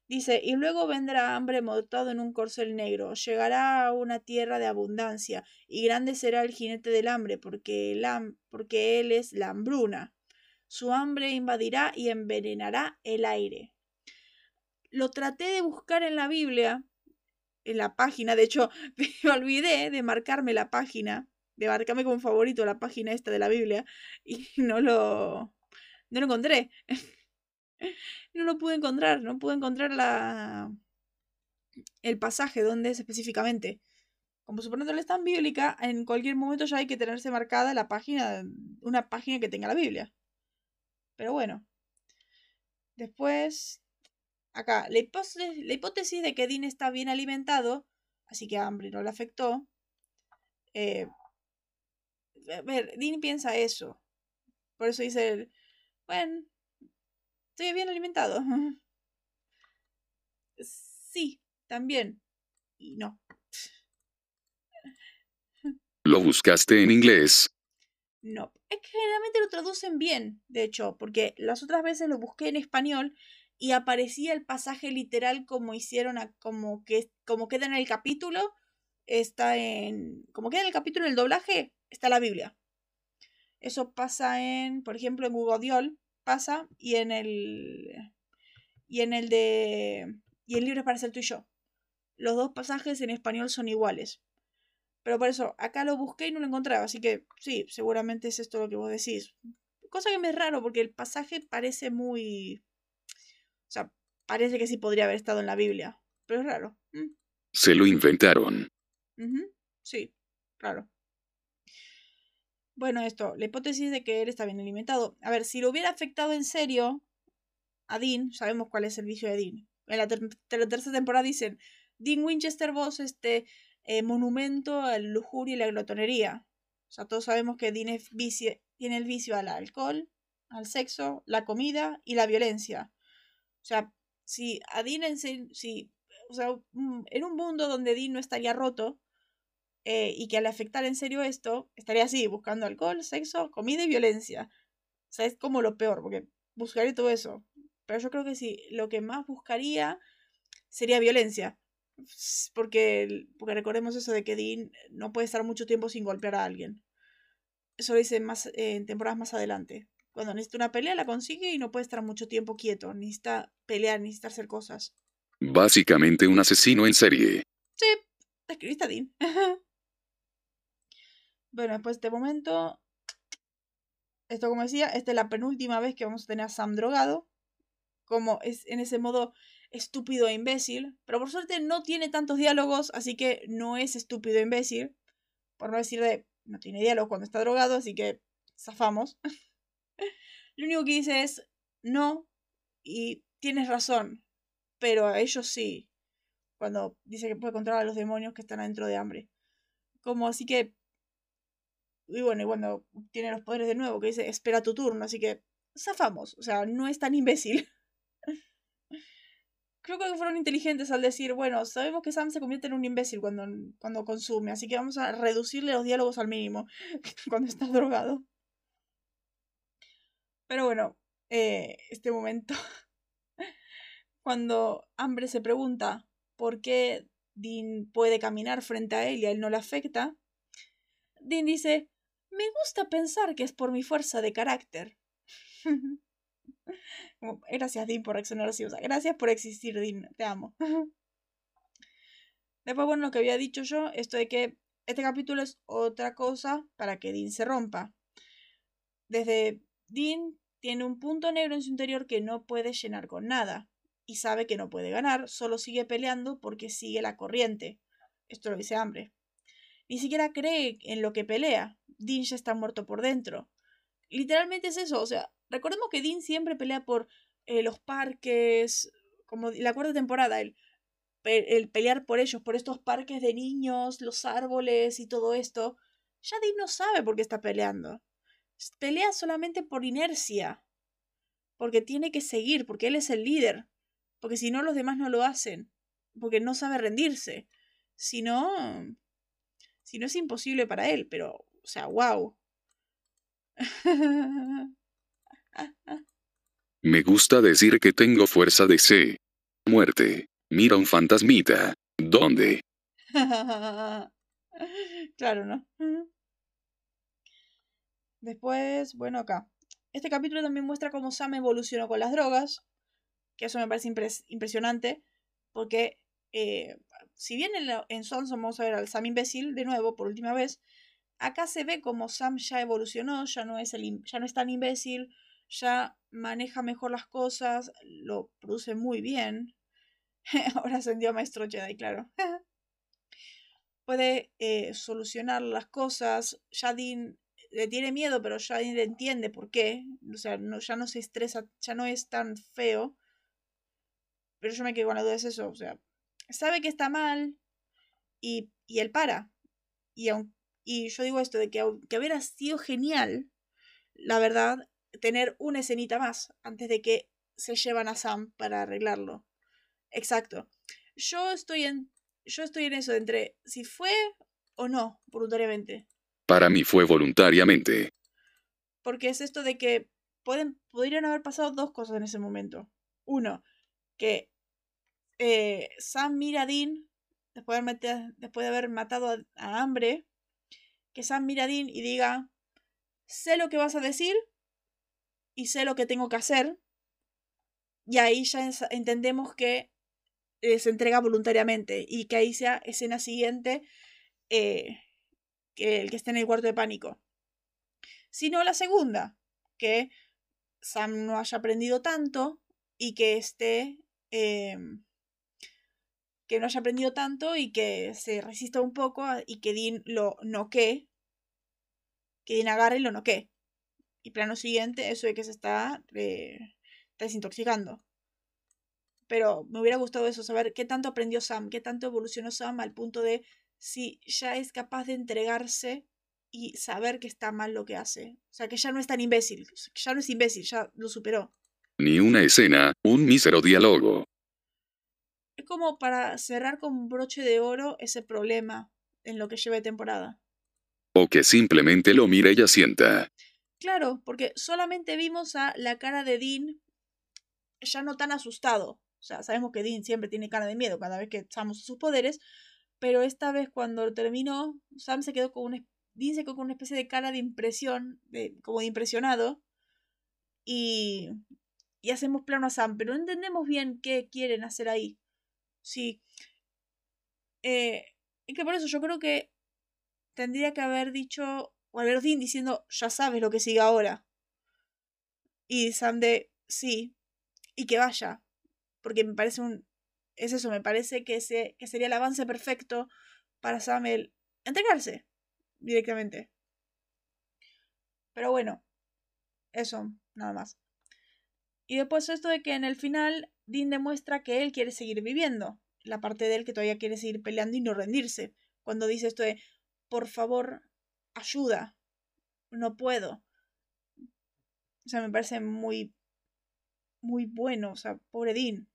Dice, y luego vendrá hambre montado en un corcel negro, llegará a una tierra de abundancia, y grande será el jinete del hambre, porque, porque él es la hambruna. Su hambre invadirá y envenenará el aire. Lo traté de buscar en la Biblia, en la página, de hecho, me olvidé de marcarme la página, de marcarme como favorito la página esta de la Biblia, y no lo, no lo encontré. no lo pude encontrar, no pude encontrar la el pasaje donde es específicamente. Como suponiendo la tan bíblica, en cualquier momento ya hay que tenerse marcada la página, una página que tenga la Biblia. Pero bueno. Después, acá, la hipótesis, la hipótesis de que Dean está bien alimentado, así que hambre no le afectó. Eh, a ver, Dean piensa eso. Por eso dice, bueno, Estoy bien alimentado. Sí, también. Y no. ¿Lo buscaste en inglés? No. Es que generalmente lo traducen bien, de hecho, porque las otras veces lo busqué en español y aparecía el pasaje literal como hicieron, a, como, que, como queda en el capítulo. Está en. Como queda en el capítulo en el doblaje, está la Biblia. Eso pasa en, por ejemplo, en Google Diol, pasa y en el y en el de y el libro para ser tú y yo. Los dos pasajes en español son iguales. Pero por eso, acá lo busqué y no lo encontraba, así que sí, seguramente es esto lo que vos decís. Cosa que me es raro porque el pasaje parece muy o sea, parece que sí podría haber estado en la Biblia, pero es raro. Mm. Se lo inventaron. Sí, claro. Bueno, esto, la hipótesis de que él está bien alimentado. A ver, si lo hubiera afectado en serio a Dean, sabemos cuál es el vicio de Dean. En la, tercera temporada dicen, Dean Winchester vos, este eh, monumento a la lujuria y la glotonería. O sea, todos sabemos que Dean tiene el vicio al alcohol, al sexo, la comida y la violencia. O sea, si a Dean en si, o sea, mm, en un mundo donde Dean no estaría roto, eh, y que al afectar en serio esto, estaría así, buscando alcohol, sexo, comida y violencia. O sea, es como lo peor, porque buscaría todo eso. Pero yo creo que sí, lo que más buscaría sería violencia. Porque, porque recordemos eso de que Dean no puede estar mucho tiempo sin golpear a alguien. Eso lo dice más, en temporadas más adelante. Cuando necesita una pelea la consigue y no puede estar mucho tiempo quieto. Necesita pelear, necesita hacer cosas. Básicamente un asesino en serie. Sí, escribiste a Dean. Bueno, después de este momento, esto como decía, esta es la penúltima vez que vamos a tener a Sam drogado. como es en ese modo estúpido e imbécil, pero por suerte no tiene tantos diálogos, así que no es estúpido e imbécil, por no decir de, no tiene diálogo cuando está drogado, así que zafamos. Lo único que dice es, no, y tienes razón, pero a ellos sí, cuando dice que puede controlar a los demonios que están adentro de hambre. Como así que... Y bueno, y cuando tiene los poderes de nuevo, que dice, espera tu turno, así que zafamos, o sea, no es tan imbécil. Creo que fueron inteligentes al decir, bueno, sabemos que Sam se convierte en un imbécil cuando, cuando consume, así que vamos a reducirle los diálogos al mínimo cuando está drogado. Pero bueno, eh, este momento, cuando Hambre se pregunta por qué Dean puede caminar frente a él y a él no le afecta, Dean dice, me gusta pensar que es por mi fuerza de carácter. gracias, Dean, por reaccionar así. gracias por existir, Dean. Te amo. Después, bueno, lo que había dicho yo, esto de que este capítulo es otra cosa para que Dean se rompa. Desde Dean tiene un punto negro en su interior que no puede llenar con nada. Y sabe que no puede ganar, solo sigue peleando porque sigue la corriente. Esto lo dice Hambre. Ni siquiera cree en lo que pelea. Dean ya está muerto por dentro. Literalmente es eso, o sea, Recordemos que Dean siempre pelea por eh, los parques, como la cuarta temporada, el, el pelear por ellos, por estos parques de niños, los árboles y todo esto. Ya Dean no sabe por qué está peleando. Pelea solamente por inercia. Porque tiene que seguir, porque él es el líder. Porque si no, los demás no lo hacen. Porque no sabe rendirse. Si no. Si no es imposible para él, pero. O sea, wow. Me gusta decir que tengo fuerza de C. Muerte. Mira un fantasmita. ¿Dónde? claro, ¿no? Después, bueno, acá. Este capítulo también muestra cómo Sam evolucionó con las drogas, que eso me parece impresionante, porque eh, si bien en, en Sons vamos a ver al Sam imbécil de nuevo, por última vez, acá se ve como Sam ya evolucionó, ya no es, el, ya no es tan imbécil, ya maneja mejor las cosas, lo produce muy bien. Ahora ascendió a maestro Jedi, claro. Puede eh, solucionar las cosas. Jadin le tiene miedo, pero Jadin le entiende por qué. O sea, no, ya no se estresa, ya no es tan feo. Pero yo me quedo con la duda, es eso. O sea, sabe que está mal y, y él para. Y, y yo digo esto, de que, que hubiera sido genial, la verdad, tener una escenita más antes de que se llevan a Sam para arreglarlo. Exacto. Yo estoy en yo estoy en eso entre si fue o no voluntariamente. Para mí fue voluntariamente. Porque es esto de que pueden podrían haber pasado dos cosas en ese momento. Uno, que eh, Sam mira a Dean después de, haber, después de haber matado a, Hambre, que Sam mira a Dean y diga, sé lo que vas a decir, y sé lo que tengo que hacer. Y ahí ya entendemos que eh, se entrega voluntariamente y que ahí sea escena siguiente eh, que el que esté en el cuarto de pánico. Sino la segunda, que Sam no haya aprendido tanto y que esté... Em, que no haya aprendido tanto y que se resista un poco y que Dean lo noquee, que Dean agarre y lo noquee. Y plano siguiente, eso de que se está, eh, desintoxicando. Pero me hubiera gustado eso, saber qué tanto aprendió Sam, qué tanto evolucionó Sam al punto de si ya es capaz de entregarse y saber que está mal lo que hace. O sea, que ya no es tan imbécil, ya no es imbécil, ya lo superó. Ni una escena, un mísero diálogo. Es como para cerrar con broche de oro ese problema en lo que lleva de temporada. O que simplemente lo mire y asienta. Claro, porque solamente vimos a la cara de Dean ya no tan asustado. O sea, sabemos que Dean siempre tiene cara de miedo cada vez que usamos sus poderes, pero esta vez cuando terminó, Sam se quedó con una, Dean se quedó con una especie de cara de impresión, de, como de impresionado, y, y hacemos plano a Sam, pero no entendemos bien qué quieren hacer ahí. Sí. Eh, es que por eso yo creo que tendría que haber dicho o Dean diciendo, ya sabes lo que sigue ahora. Y Sam de, sí. y que vaya. Porque me parece un. Es eso, me parece que, que sería el avance perfecto para Samuel entregarse directamente. Pero bueno, eso, nada más. Y después esto de que en el final Dean demuestra que él quiere seguir viviendo. La parte de él que todavía quiere seguir peleando y no rendirse. Cuando dice esto de, por favor, ayuda. No puedo. O sea, me parece muy, muy bueno. O sea, pobre Dean.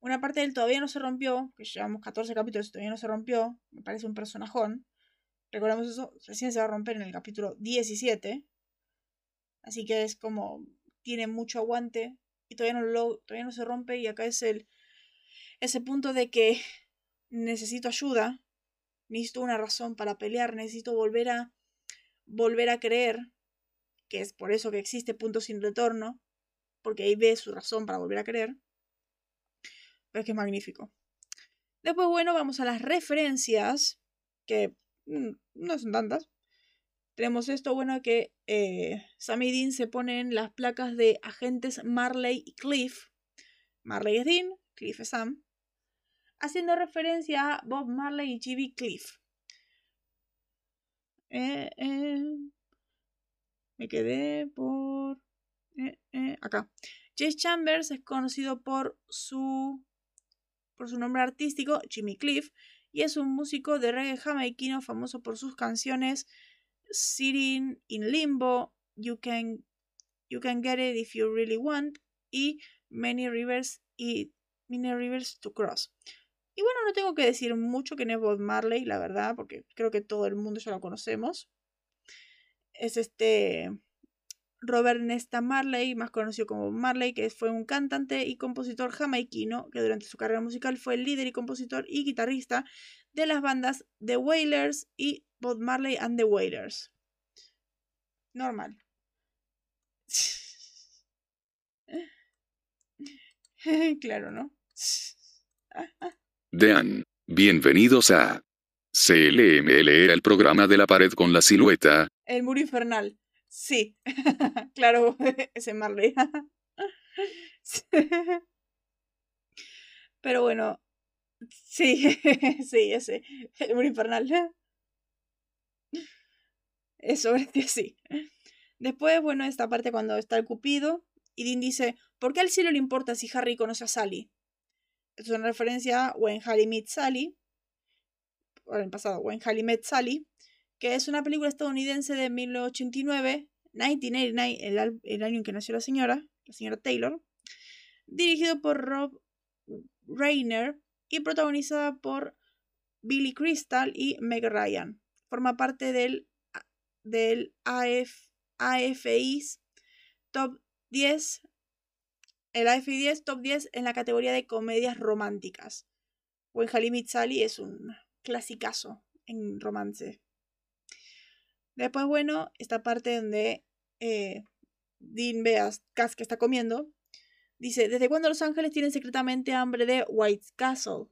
Una parte de él todavía no se rompió, que llevamos 14 capítulos y todavía no se rompió. Me parece un personajón. Recordamos eso, recién se va a romper en el capítulo 17. Así que es como, tiene mucho aguante y todavía no, lo, todavía no se rompe y acá es el, ese punto de que necesito ayuda, necesito una razón para pelear, necesito volver a, volver a creer, que es por eso que existe punto sin retorno, porque ahí ve su razón para volver a creer. Pero es que es magnífico. Después, bueno, vamos a las referencias, que mm, no son tantas. Tenemos esto, bueno, que eh, Sam y Dean se ponen las placas de agentes Marley y Cliff. Marley es Dean, Cliff es Sam. Haciendo referencia a Bob Marley y G.B. Cliff. Eh, eh, me quedé por... acá. Jay Chambers es conocido por su por su nombre artístico, Jimmy Cliff, y es un músico de reggae jamaiquino famoso por sus canciones Sitting in Limbo, You Can, you can Get It If You Really Want, y Many Rivers y Many Rivers to Cross. Y bueno, no tengo que decir mucho que no es Bob Marley, la verdad, porque creo que todo el mundo ya lo conocemos. Es este Robert Nesta Marley, más conocido como Marley, que fue un cantante y compositor jamaiquino que durante su carrera musical fue líder y compositor y guitarrista de las bandas The Wailers y Bob Marley and the Wailers. Normal. claro, ¿no? Dean, bienvenidos a CLML era el programa de la pared con la silueta. El muro infernal. Sí, claro, ese Marley. Pero bueno, sí, sí, ese, el muro infernal. Eso, sí. Después, bueno, esta parte cuando está el Cupido, y Dean dice, ¿por qué al cielo le importa si Harry conoce a Sally? Es una referencia a When Harry Met Sally, o en el pasado, When Harry Met Sally, que es una película estadounidense de 1989, 1989, el, el año en que nació la señora, la señora Taylor, dirigido por Rob Reiner y protagonizada por Billy Crystal y Meg Ryan. Forma parte del, del AF, AFI's Top 10, el AFI 10 Top 10 en la categoría de comedias románticas. When Halimit Sally es un clasicazo en romance. Después, bueno, esta parte donde eh, Dean ve a Cass que está comiendo. Dice, ¿desde cuándo Los Ángeles tienen secretamente hambre de White Castle?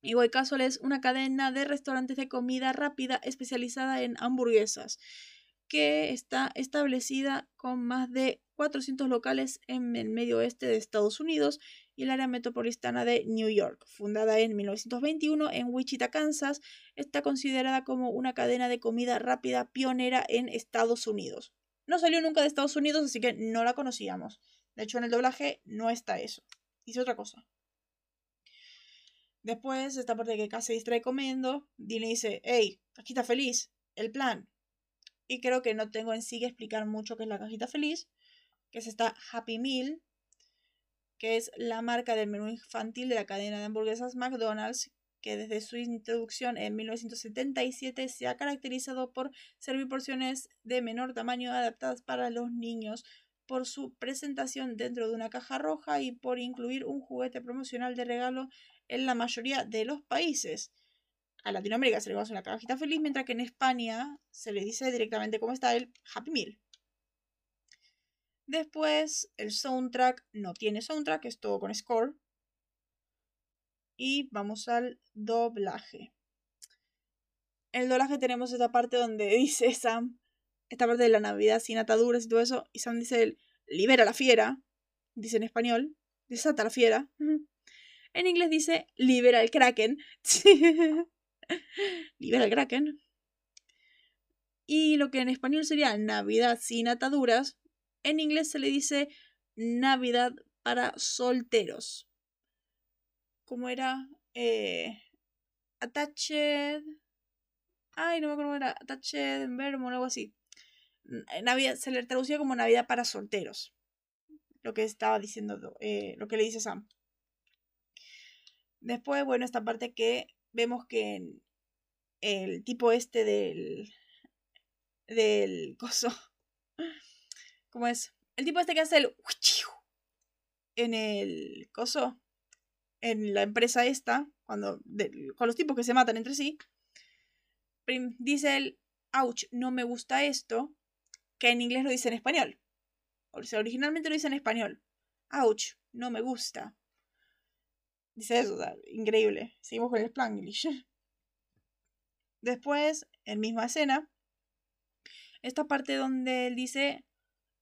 Y White Castle es una cadena de restaurantes de comida rápida especializada en hamburguesas, que está establecida con más de 400 locales en el medio oeste de Estados Unidos y el área metropolitana de New York. Fundada en 1921 en Wichita, Kansas, está considerada como una cadena de comida rápida pionera en Estados Unidos. No salió nunca de Estados Unidos, así que no la conocíamos. De hecho, en el doblaje no está eso. Dice otra cosa. Después, esta parte de que Cass se distrae comiendo, Dile dice, hey, cajita feliz, el plan. Y creo que no tengo en sí que explicar mucho qué es la cajita feliz, que es esta Happy Meal, que es la marca del menú infantil de la cadena de hamburguesas McDonald's, que desde su introducción en 1977 se ha caracterizado por servir porciones de menor tamaño adaptadas para los niños, por su presentación dentro de una caja roja y por incluir un juguete promocional de regalo en la mayoría de los países. A Latinoamérica se le conoce una cajita feliz, mientras que en España se le dice directamente cómo está el Happy Meal. Después, el soundtrack no tiene soundtrack, es todo con score. Y vamos al doblaje. En el doblaje tenemos esta parte donde dice Sam, esta parte de la Navidad sin ataduras y todo eso, y Sam dice, libera la fiera. dice en español, desata la fiera. En inglés dice libera el kraken. libera el kraken. Y lo que en español sería Navidad sin ataduras, en inglés se le dice Navidad para solteros. ¿Cómo era? Eh, attached. Ay, no me acuerdo era. Attached en verbo o algo así. Navidad, se le traducía como Navidad para solteros. Lo que estaba diciendo, eh, lo que le dice Sam. Después, bueno, esta parte que vemos que el tipo este del. del coso. ¿Cómo es? El tipo este que hace el. en el coso. En la empresa esta. Cuando. con los tipos que se matan entre sí. Dice el. Ouch, no me gusta esto. Que en inglés lo dice en español. O sea, originalmente lo dice en español. Ouch, no me gusta. Dice eso, increíble. Seguimos con el Spanglish. Después, en misma escena, esta parte donde él dice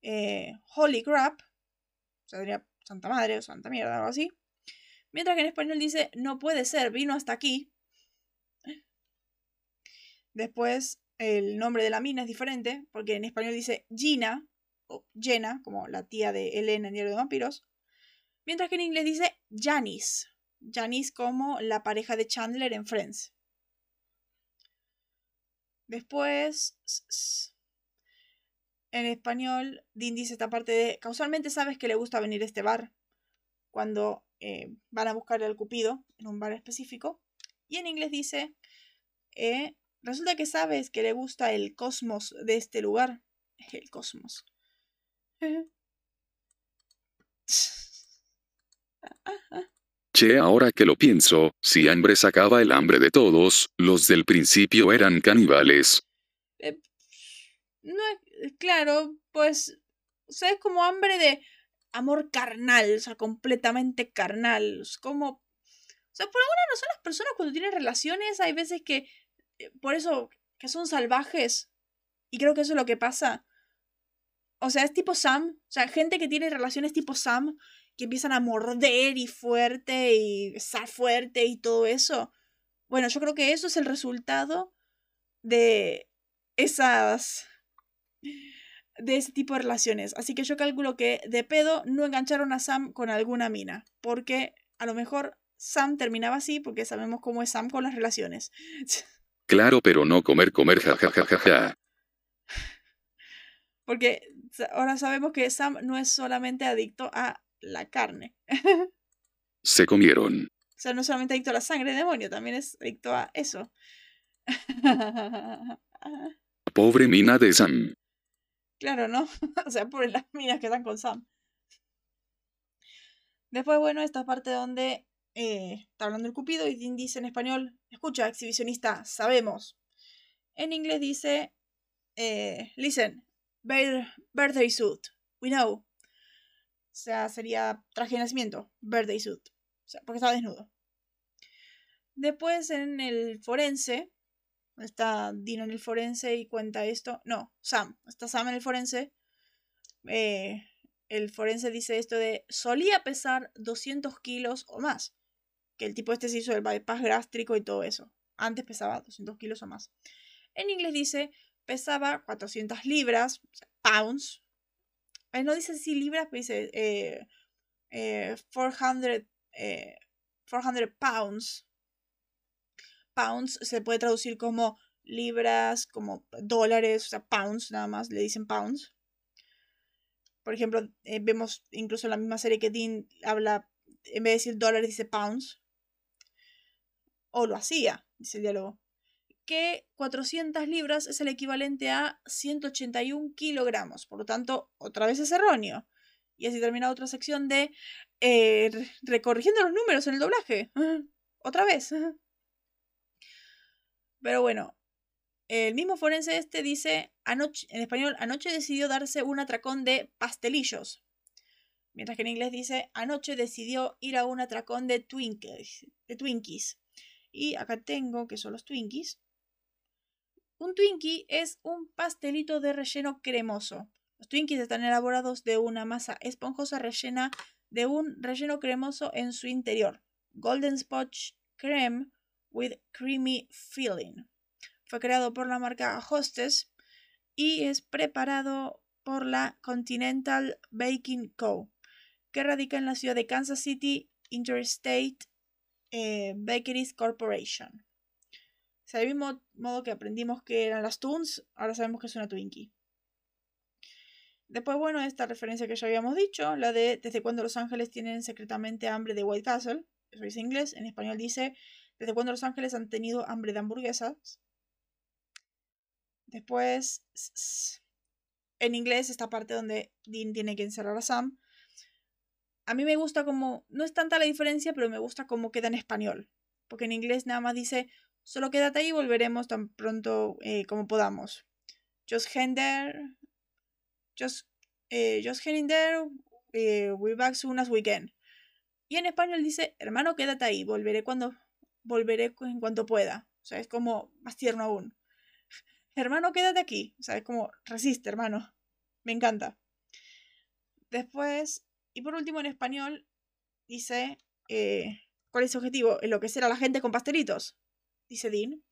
eh, Holy crap, o sea, Santa Madre o Santa Mierda, algo así. Mientras que en español dice No puede ser, vino hasta aquí. Después, el nombre de la mina es diferente, porque en español dice Gina, o Jenna, como la tía de Elena en Diario de Vampiros. Mientras que en inglés dice Janice. Janice como la pareja de Chandler en Friends. Después, en español, Dean dice esta parte de, causalmente sabes que le gusta venir a este bar cuando eh, van a buscar al cupido en un bar específico. Y en inglés dice, eh, resulta que sabes que le gusta el cosmos de este lugar. El cosmos. Che, ahora que lo pienso, si hambre sacaba el hambre de todos, los del principio eran caníbales. Eh, no es, claro, pues, o sea, es como hambre de amor carnal, o sea, completamente carnal. Es como, o sea, por alguna razón las personas cuando tienen relaciones, hay veces que, eh, por eso, que son salvajes. Y creo que eso es lo que pasa. O sea, es tipo Sam. O sea, gente que tiene relaciones tipo Sam, que empiezan a morder y fuerte y besar fuerte y todo eso. Bueno, yo creo que eso es el resultado de esas de ese tipo de relaciones. Así que yo calculo que de pedo no engancharon a Sam con alguna mina, porque a lo mejor Sam terminaba así porque sabemos cómo es Sam con las relaciones. Claro, pero no comer comer jajajaja. porque ahora sabemos que Sam no es solamente adicto a la carne. Se comieron. O sea, no solamente adicto a la sangre de demonio, también es adicto a eso. Pobre mina de Sam. Claro, ¿no? o sea, por las minas que están con Sam. Después, bueno, esta parte donde eh, está hablando el Cupido y dice en español, escucha, exhibicionista, sabemos. En inglés dice, eh, listen, birthday suit, we know. O sea, sería traje de nacimiento, birthday suit. O sea, porque estaba desnudo. Después en el forense, está Dino en el forense y cuenta esto. No, Sam, está Sam en el forense. Eh, el forense dice esto de solía pesar 200 kilos o más. Que el tipo este se hizo el bypass gástrico y todo eso. Antes pesaba 200 kilos o más. En inglés dice pesaba 400 libras, pounds, no dice si libras, pero dice eh, eh, 400, eh, pounds. Pounds se puede traducir como libras, como dólares, o sea, pounds nada más, le dicen pounds. Por ejemplo, eh, vemos incluso en la misma serie que Dean habla, en vez de decir dólares, dice pounds. O lo hacía, dice el diálogo que 400 libras es el equivalente a 181 kilogramos. Por lo tanto, otra vez es erróneo. Y así termina otra sección de eh, recorrigiendo los números en el doblaje. otra vez. Pero bueno, el mismo forense este dice, anoche, en español, anoche decidió darse un atracón de pastelillos. Mientras que en inglés dice, anoche decidió ir a un atracón de. De Twinkies. Y acá tengo, que son los Twinkies. Un Twinkie es un pastelito de relleno cremoso. Los Twinkies están elaborados de una masa esponjosa rellena de un relleno cremoso en su interior. Golden Spotch Creme with Creamy Filling. Fue creado por la marca Hostess y es preparado por la Continental Baking Co., que radica en la ciudad de Kansas City Interstate eh, Bakeries Corporation. O sea, del mismo modo que aprendimos que eran las Toons, ahora sabemos que es una Twinkie. Después, bueno, esta referencia que ya habíamos dicho, la de desde cuando los ángeles tienen secretamente hambre de White Castle, eso dice inglés, en español dice desde cuando los ángeles han tenido hambre de hamburguesas. Después, en inglés, esta parte donde Dean tiene que encerrar a Sam. A mí me gusta como, no es tanta la diferencia, pero me gusta cómo queda en español. Porque en inglés nada más dice, solo quédate ahí y volveremos tan pronto eh, como podamos. Just hender, just, eh, just hang there, eh, we back soon as we can. Y en español dice, hermano, quédate ahí, volveré cuando, volveré en cuanto pueda. O sea, es como más tierno aún hermano, quédate aquí. O sea, es como, resiste, hermano. Me encanta. Después, y por último en español, dice, eh, ¿cuál es su objetivo? Enloquecer a la gente con pastelitos. Dice Dean.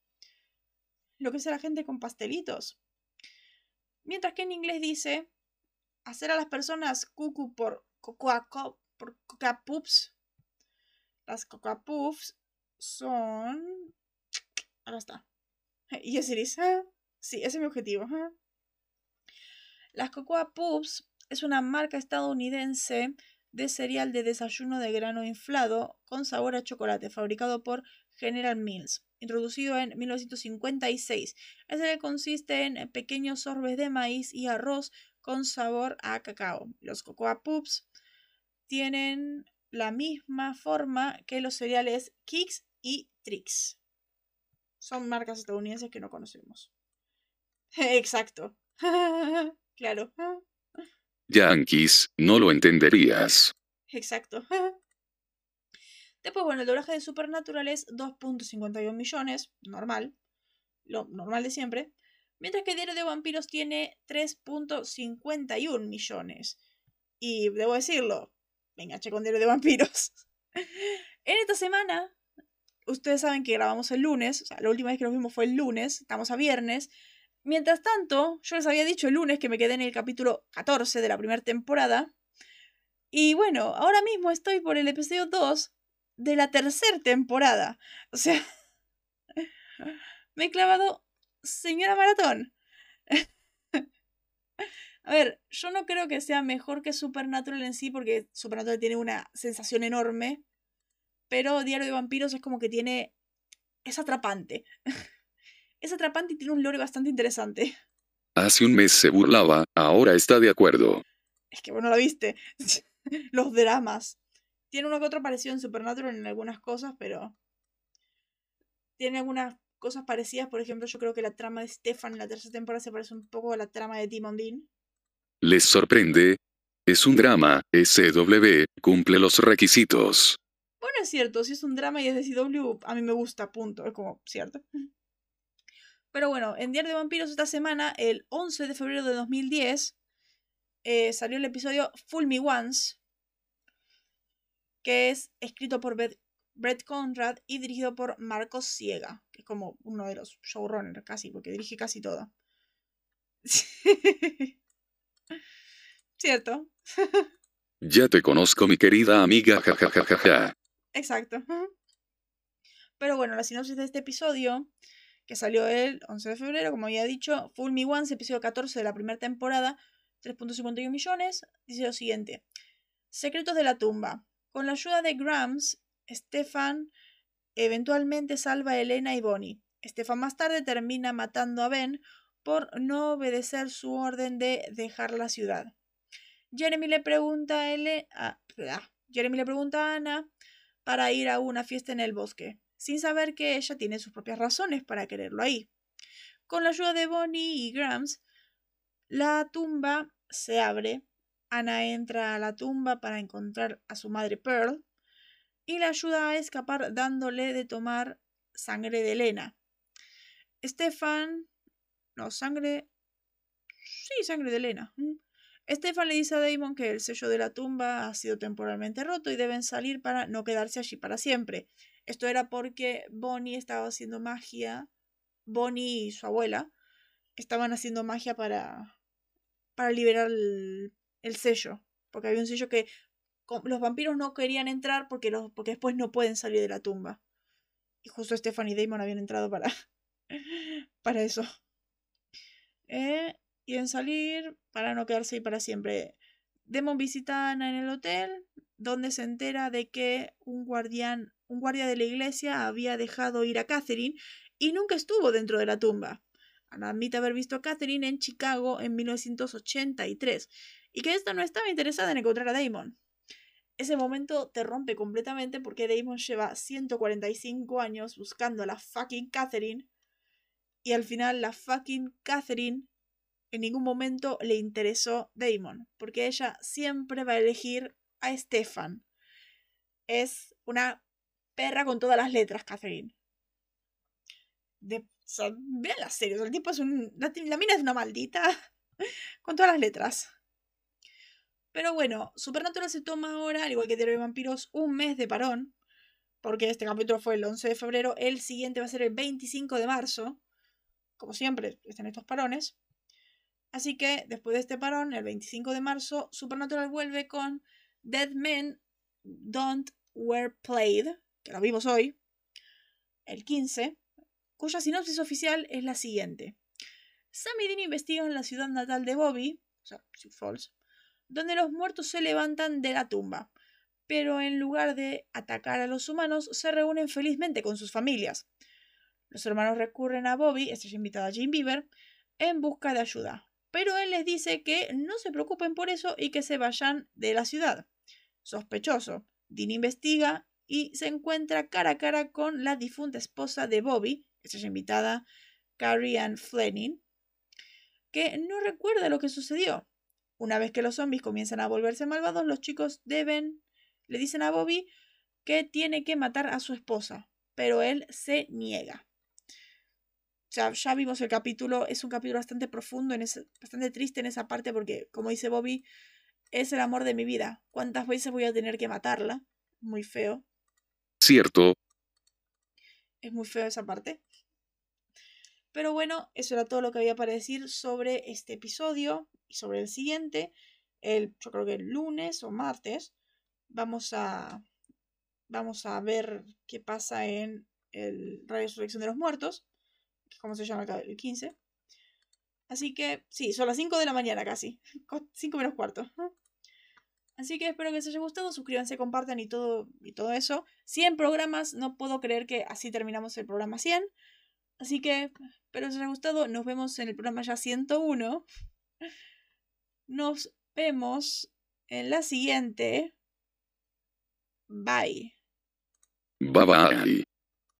Enloquecer a la gente con pastelitos. Mientras que en inglés dice, hacer a las personas cucu por cocoa, por coca puffs. Las cocoa puffs son... Ahora está. Y así dice, Sí, ese es mi objetivo. Las Cocoa Puffs es una marca estadounidense de cereal de desayuno de grano inflado con sabor a chocolate, fabricado por General Mills, introducido en 1956. El cereal consiste en pequeños sorbes de maíz y arroz con sabor a cacao. Los Cocoa Puffs tienen la misma forma que los cereales Kicks y Trix. Son marcas estadounidenses que no conocemos. Exacto. claro. Yankees, no lo entenderías. Exacto. Después, bueno, el doblaje de Supernatural es 2.51 millones, normal, lo normal de siempre, mientras que Diario de Vampiros tiene 3.51 millones. Y debo decirlo, me enganché con Diario de Vampiros. en esta semana, ustedes saben que grabamos el lunes, o sea, la última vez que nos vimos fue el lunes, estamos a viernes, Mientras tanto, yo les había dicho el lunes que me quedé en el capítulo 14 de la primera temporada. Y bueno, ahora mismo estoy por el episodio 2 de la tercera temporada. O sea, me he clavado señora maratón. A ver, yo no creo que sea mejor que Supernatural en sí, porque Supernatural tiene una sensación enorme. Pero Diario de Vampiros es como que tiene. es atrapante. Es atrapante y tiene un lore bastante interesante. Hace un mes se burlaba, ahora está de acuerdo. Es que bueno, la viste. Los dramas. Tiene uno que otro parecido en Supernatural en algunas cosas, pero. Tiene algunas cosas parecidas. Por ejemplo, yo creo que la trama de Stefan en la tercera temporada se parece un poco a la trama de Timon Dean. ¿Les sorprende? Es un drama, SW, cumple los requisitos. Bueno, es cierto, si es un drama y es de CW, a mí me gusta, punto. Es como, ¿cierto? Pero bueno, en Diario de Vampiros esta semana, el 11 de febrero de 2010, eh, salió el episodio Fool Me Once, que es escrito por Brett Conrad y dirigido por Marcos Ciega, que es como uno de los showrunners casi, porque dirige casi todo. ¿Cierto? ya te conozco, mi querida amiga. Exacto. Pero bueno, la sinopsis de este episodio que salió el 11 de febrero, como había dicho, Full Me Once, episodio 14 de la primera temporada, 3.51 millones, dice lo siguiente. Secretos de la tumba. Con la ayuda de Grams, Stefan eventualmente salva a Elena y Bonnie. Stefan más tarde termina matando a Ben por no obedecer su orden de dejar la ciudad. Jeremy le pregunta a, Ele Jeremy le pregunta a Ana para ir a una fiesta en el bosque sin saber que ella tiene sus propias razones para quererlo ahí. Con la ayuda de Bonnie y Grams, la tumba se abre. Ana entra a la tumba para encontrar a su madre Pearl y la ayuda a escapar dándole de tomar sangre de Elena. Stefan, no, sangre, sí, sangre de Elena. Stefan le dice a Damon que el sello de la tumba ha sido temporalmente roto y deben salir para no quedarse allí para siempre. Esto era porque Bonnie estaba haciendo magia, Bonnie y su abuela estaban haciendo magia para, para liberar el, el sello, porque había un sello que los vampiros no querían entrar porque, los, porque después no pueden salir de la tumba. Y justo Stefan y Damon habían entrado para, para eso. Eh, y en salir para no quedarse ahí para siempre. Damon visita a Ana en el hotel, donde se entera de que un guardián, un guardia de la iglesia había dejado ir a Catherine y nunca estuvo dentro de la tumba. Ana admite haber visto a Catherine en Chicago en 1983 y que esta no estaba interesada en encontrar a Damon. Ese momento te rompe completamente porque Damon lleva 145 años buscando a la fucking Catherine y al final la fucking Catherine en ningún momento le interesó Damon, porque ella siempre va a elegir a Stefan. Es una perra con todas las letras, Catherine. De, vean la serie, el tipo es un. La, la mina es una maldita. con todas las letras. Pero bueno, Supernatural se toma ahora, al igual que Diario de Vampiros, un mes de parón. Porque este capítulo fue el 11 de febrero. El siguiente va a ser el 25 de marzo. Como siempre, están estos parones. Así que después de este parón, el 25 de marzo, Supernatural vuelve con Dead Men Don't Wear Played, que lo vimos hoy, el 15, cuya sinopsis oficial es la siguiente. Sam y Dean investigan la ciudad natal de Bobby, o sea, Sioux Falls, donde los muertos se levantan de la tumba, pero en lugar de atacar a los humanos, se reúnen felizmente con sus familias. Los hermanos recurren a Bobby, esta es invitada a Jane Beaver, en busca de ayuda, pero él les dice que no se preocupen por eso y que se vayan de la ciudad. Sospechoso, Dean investiga y se encuentra cara a cara con la difunta esposa de Bobby, es invitada, Carrie Ann Fleming, que no recuerda lo que sucedió. Una vez que los zombies comienzan a volverse malvados, los chicos deben, le dicen a Bobby que tiene que matar a su esposa, pero él se niega ya, ya vimos el capítulo, es un capítulo bastante profundo, en ese, bastante triste en esa parte porque, como dice Bobby, es el amor de mi vida. ¿Cuántas veces voy a tener que matarla? Muy feo. Cierto. Es muy feo esa parte. Pero bueno, eso era todo lo que había para decir sobre este episodio y sobre el siguiente. El, yo creo que el lunes o martes vamos a, vamos a ver qué pasa en el Radio Resurrección de los Muertos. ¿Cómo se llama? El 15. Así que, sí, son las 5 de la mañana casi. 5 menos cuarto. Así que espero que les haya gustado. Suscríbanse, compartan y todo, y todo eso. 100 programas. No puedo creer que así terminamos el programa 100. Así que espero les haya gustado. Nos vemos en el programa ya 101. Nos vemos en la siguiente. Bye. Bye bye.